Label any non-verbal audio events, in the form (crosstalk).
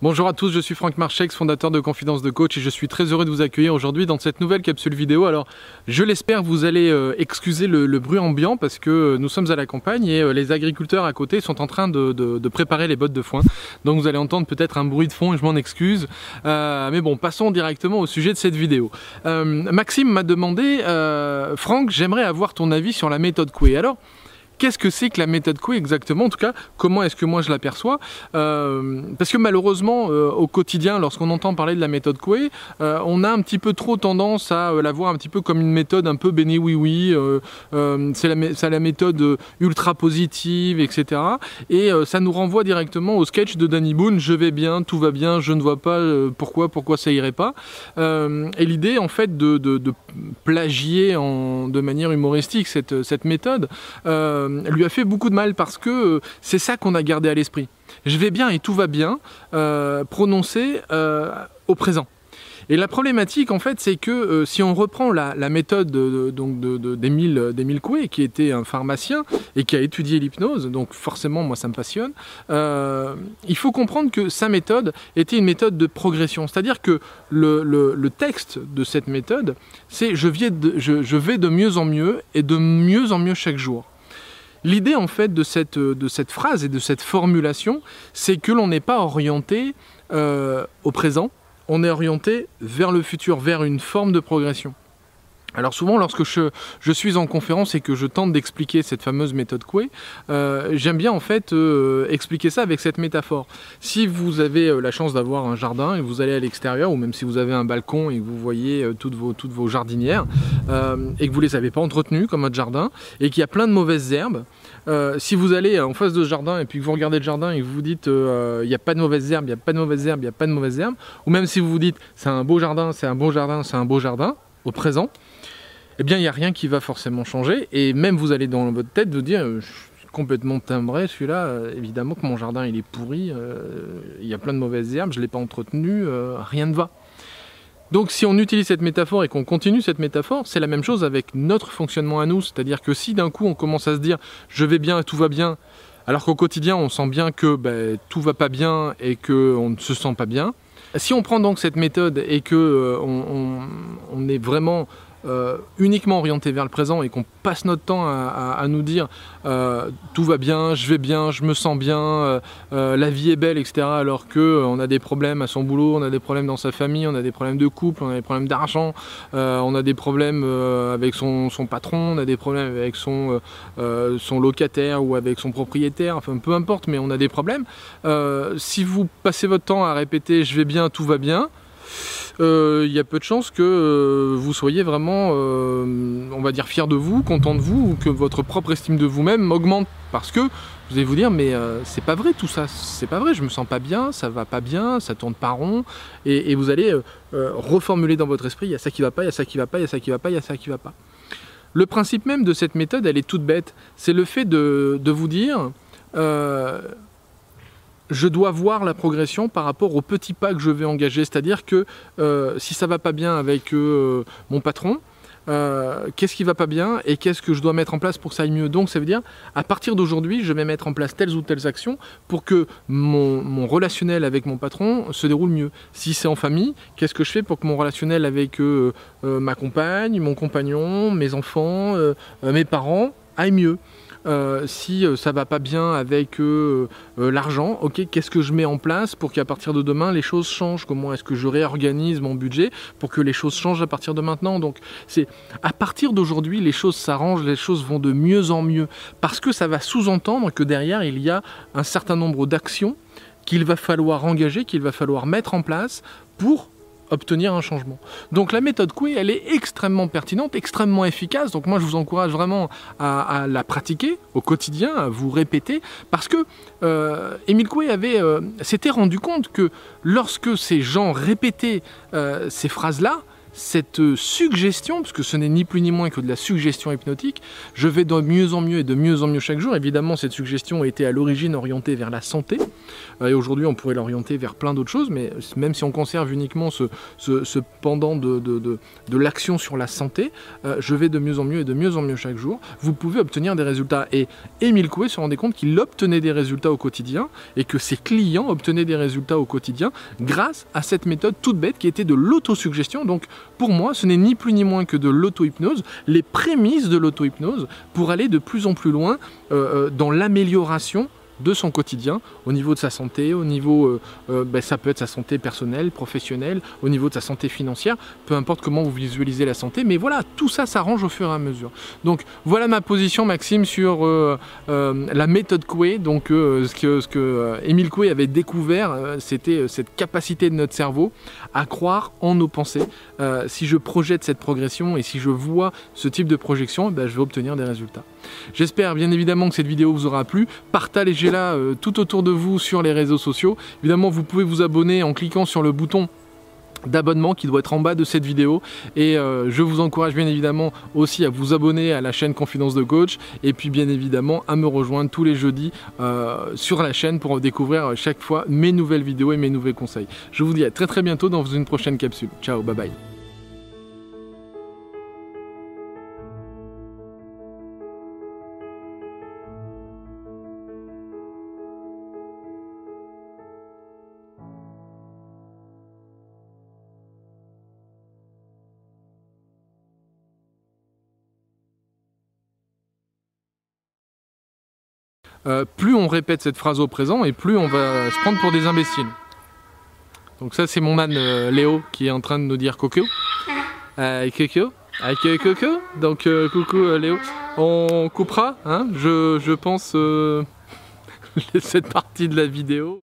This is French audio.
Bonjour à tous, je suis Franck Marchex, fondateur de Confidence de Coach et je suis très heureux de vous accueillir aujourd'hui dans cette nouvelle capsule vidéo. Alors, je l'espère, vous allez euh, excuser le, bruit ambiant parce que euh, nous sommes à la campagne et euh, les agriculteurs à côté sont en train de, préparer les bottes de foin. Donc vous allez entendre peut-être un bruit de fond et je m'en excuse. mais bon, passons directement au sujet de cette vidéo. Maxime m'a demandé, Franck, j'aimerais avoir ton avis sur la méthode Coué. Alors, Qu'est-ce que c'est que la méthode Coué exactement? En tout cas, comment est-ce que moi je l'aperçois? Euh, Parce que malheureusement, euh, au quotidien, lorsqu'on entend parler de la méthode Coué, euh, on a un petit peu trop tendance à la voir un petit peu comme une méthode un peu béni oui oui. c'est la, méthode ultra positive, etc. Et ça nous renvoie directement au sketch de Danny Boone. Je vais bien, tout va bien, je ne vois pas pourquoi, pourquoi ça irait pas. et l'idée en fait de, plagier de manière humoristique cette, méthode. Euh, lui a fait beaucoup de mal parce que euh, c'est ça qu'on a gardé à l'esprit. Je vais bien et tout va bien, euh, prononcé au présent. Et la problématique, en fait, c'est que euh, si on reprend la, méthode d'Émile de, Coué, qui était un pharmacien et qui a étudié l'hypnose, donc forcément, moi, ça me passionne, euh, il faut comprendre que sa méthode était une méthode de progression. C'est-à-dire que le, texte de cette méthode, c'est je vais de mieux en mieux et de mieux en mieux chaque jour. L'idée en fait de cette, de cette phrase et de cette formulation, c'est que l'on n'est pas orienté euh, au présent, on est orienté vers le futur, vers une forme de progression. Alors souvent, lorsque je, suis en conférence et que je tente d'expliquer cette fameuse méthode Coué, euh, j'aime bien en fait euh, expliquer ça avec cette métaphore. Si vous avez euh, la chance d'avoir un jardin et vous allez à l'extérieur, ou même si vous avez un balcon et que vous voyez toutes, vos, toutes vos jardinières, et que vous ne les avez pas entretenues comme votre jardin, et qu'il y a plein de mauvaises herbes, si vous allez en face de ce jardin et puis que vous regardez le jardin et que vous vous dites il n'y a pas de mauvaises herbes, il n'y a pas de mauvaises herbes, il n'y a pas de mauvaises herbes, ou même si vous vous dites c'est un beau jardin, c'est un beau jardin, c'est un beau jardin, au présent, eh bien, il n'y a rien qui va forcément changer. Et même vous allez dans votre tête vous dire, euh, je suis complètement timbré, celui-là, euh, évidemment que mon jardin, il est pourri, euh, il y a plein de mauvaises herbes, je ne l'ai pas entretenu, rien ne va. Donc si on utilise cette métaphore et qu'on continue cette métaphore, c'est la même chose avec notre fonctionnement à nous. C'est-à-dire que si d'un coup on commence à se dire je vais bien, tout va bien, alors qu'au quotidien on sent bien que ben, tout va pas bien et qu'on ne se sent pas bien, si on prend donc cette méthode et que on, est vraiment euh, uniquement orienté vers le présent et qu'on passe notre temps à, nous dire euh, tout va bien, je vais bien, je me sens bien, euh, la vie est belle, etc. Alors que on a des problèmes à son boulot, on a des problèmes dans sa famille, on a des problèmes de couple, on a des problèmes d'argent, on a des problèmes avec son, patron, on a des problèmes avec son, locataire ou avec son propriétaire, enfin peu importe, mais on a des problèmes. si vous passez votre temps à répéter je vais bien, tout va bien, il y a peu de chances que euh, vous soyez vraiment, euh, on va dire, fier de vous, content de vous, ou que votre propre estime de vous-même augmente. Parce que vous allez vous dire, mais c'est pas vrai tout ça, c'est pas vrai, je me sens pas bien, ça va pas bien, ça tourne pas rond. Et, vous allez reformuler dans votre esprit, il y a ça qui va pas, il y a ça qui va pas, il y a ça qui va pas, il y a ça qui va pas. Le principe même de cette méthode, elle est toute bête. C'est le fait de vous dire, je dois voir la progression par rapport aux petits pas que je vais engager. C'est-à-dire que euh, si ça va pas bien avec euh, mon patron, euh, qu'est-ce qui va pas bien et qu'est-ce que je dois mettre en place pour que ça aille mieux? Donc ça veut dire, à partir d'aujourd'hui, je vais mettre en place telles ou telles actions pour que mon, relationnel avec mon patron se déroule mieux. Si c'est en famille, qu'est-ce que je fais pour que mon relationnel avec ma compagne, mon compagnon, mes enfants, mes parents aille mieux? Euh, si euh, ça va pas bien avec euh, l'argent, ok, qu'est-ce que je mets en place pour qu'à partir de demain les choses changent? Comment est-ce que je réorganise mon budget pour que les choses changent à partir de maintenant? Donc c'est à partir d'aujourd'hui les choses s'arrangent, les choses vont de mieux en mieux. Parce que ça va sous-entendre que derrière il y a un certain nombre d'actions qu'il va falloir engager, qu'il va falloir mettre en place pour obtenir un changement. Donc la méthode Coué, elle est extrêmement pertinente, extrêmement efficace. Donc moi, je vous encourage vraiment à, la pratiquer au quotidien, à vous répéter, parce que euh, Émile Coué avait euh, s'était rendu compte que lorsque ces gens répétaient euh, ces phrases-là, cette suggestion, parce que ce n'est ni plus ni moins que de la suggestion hypnotique, je vais de mieux en mieux et de mieux en mieux chaque jour. Évidemment, cette suggestion était à l'origine orientée vers la santé, et aujourd'hui on pourrait l'orienter vers plein d'autres choses, mais même si on conserve uniquement ce, pendant de, de, l'action sur la santé, euh, je vais de mieux en mieux et de mieux en mieux chaque jour. Vous pouvez obtenir des résultats. Et Émile Coué se rendait compte qu'il obtenait des résultats au quotidien et que ses clients obtenaient des résultats au quotidien grâce à cette méthode toute bête qui était de l'autosuggestion. Donc pour moi, ce n'est ni plus ni moins que de l'auto-hypnose, les prémices de l'auto-hypnose pour aller de plus en plus loin euh, euh, dans l'amélioration de son quotidien, au niveau de sa santé, au niveau, euh, euh, ben, ça peut être sa santé personnelle, professionnelle, au niveau de sa santé financière, peu importe comment vous visualisez la santé, mais voilà, tout ça s'arrange au fur et à mesure. Donc voilà ma position Maxime sur euh, la méthode Coué, donc ce que, ce que Coué avait découvert, c'était cette capacité de notre cerveau à croire en nos pensées. si je projette cette progression et si je vois ce type de projection, ben, je vais obtenir des résultats. J'espère bien évidemment que cette vidéo vous aura plu. Partagez-la euh, tout autour de vous sur les réseaux sociaux. Évidemment, vous pouvez vous abonner en cliquant sur le bouton d'abonnement qui doit être en bas de cette vidéo et euh, je vous encourage bien évidemment aussi à vous abonner à la chaîne Confidence de Coach et puis bien évidemment à me rejoindre tous les jeudis euh, sur la chaîne pour découvrir chaque fois mes nouvelles vidéos et mes nouveaux conseils. Je vous dis à très très bientôt dans une prochaine capsule. Ciao, bye bye. Euh, plus on répète cette phrase au présent et plus on va se prendre pour des imbéciles. Donc ça c'est mon âne euh, Léo qui est en train de nous dire coco. Euh, avec coco. Donc coucou Léo. On coupera, hein, je pense, (laughs) cette partie de la vidéo.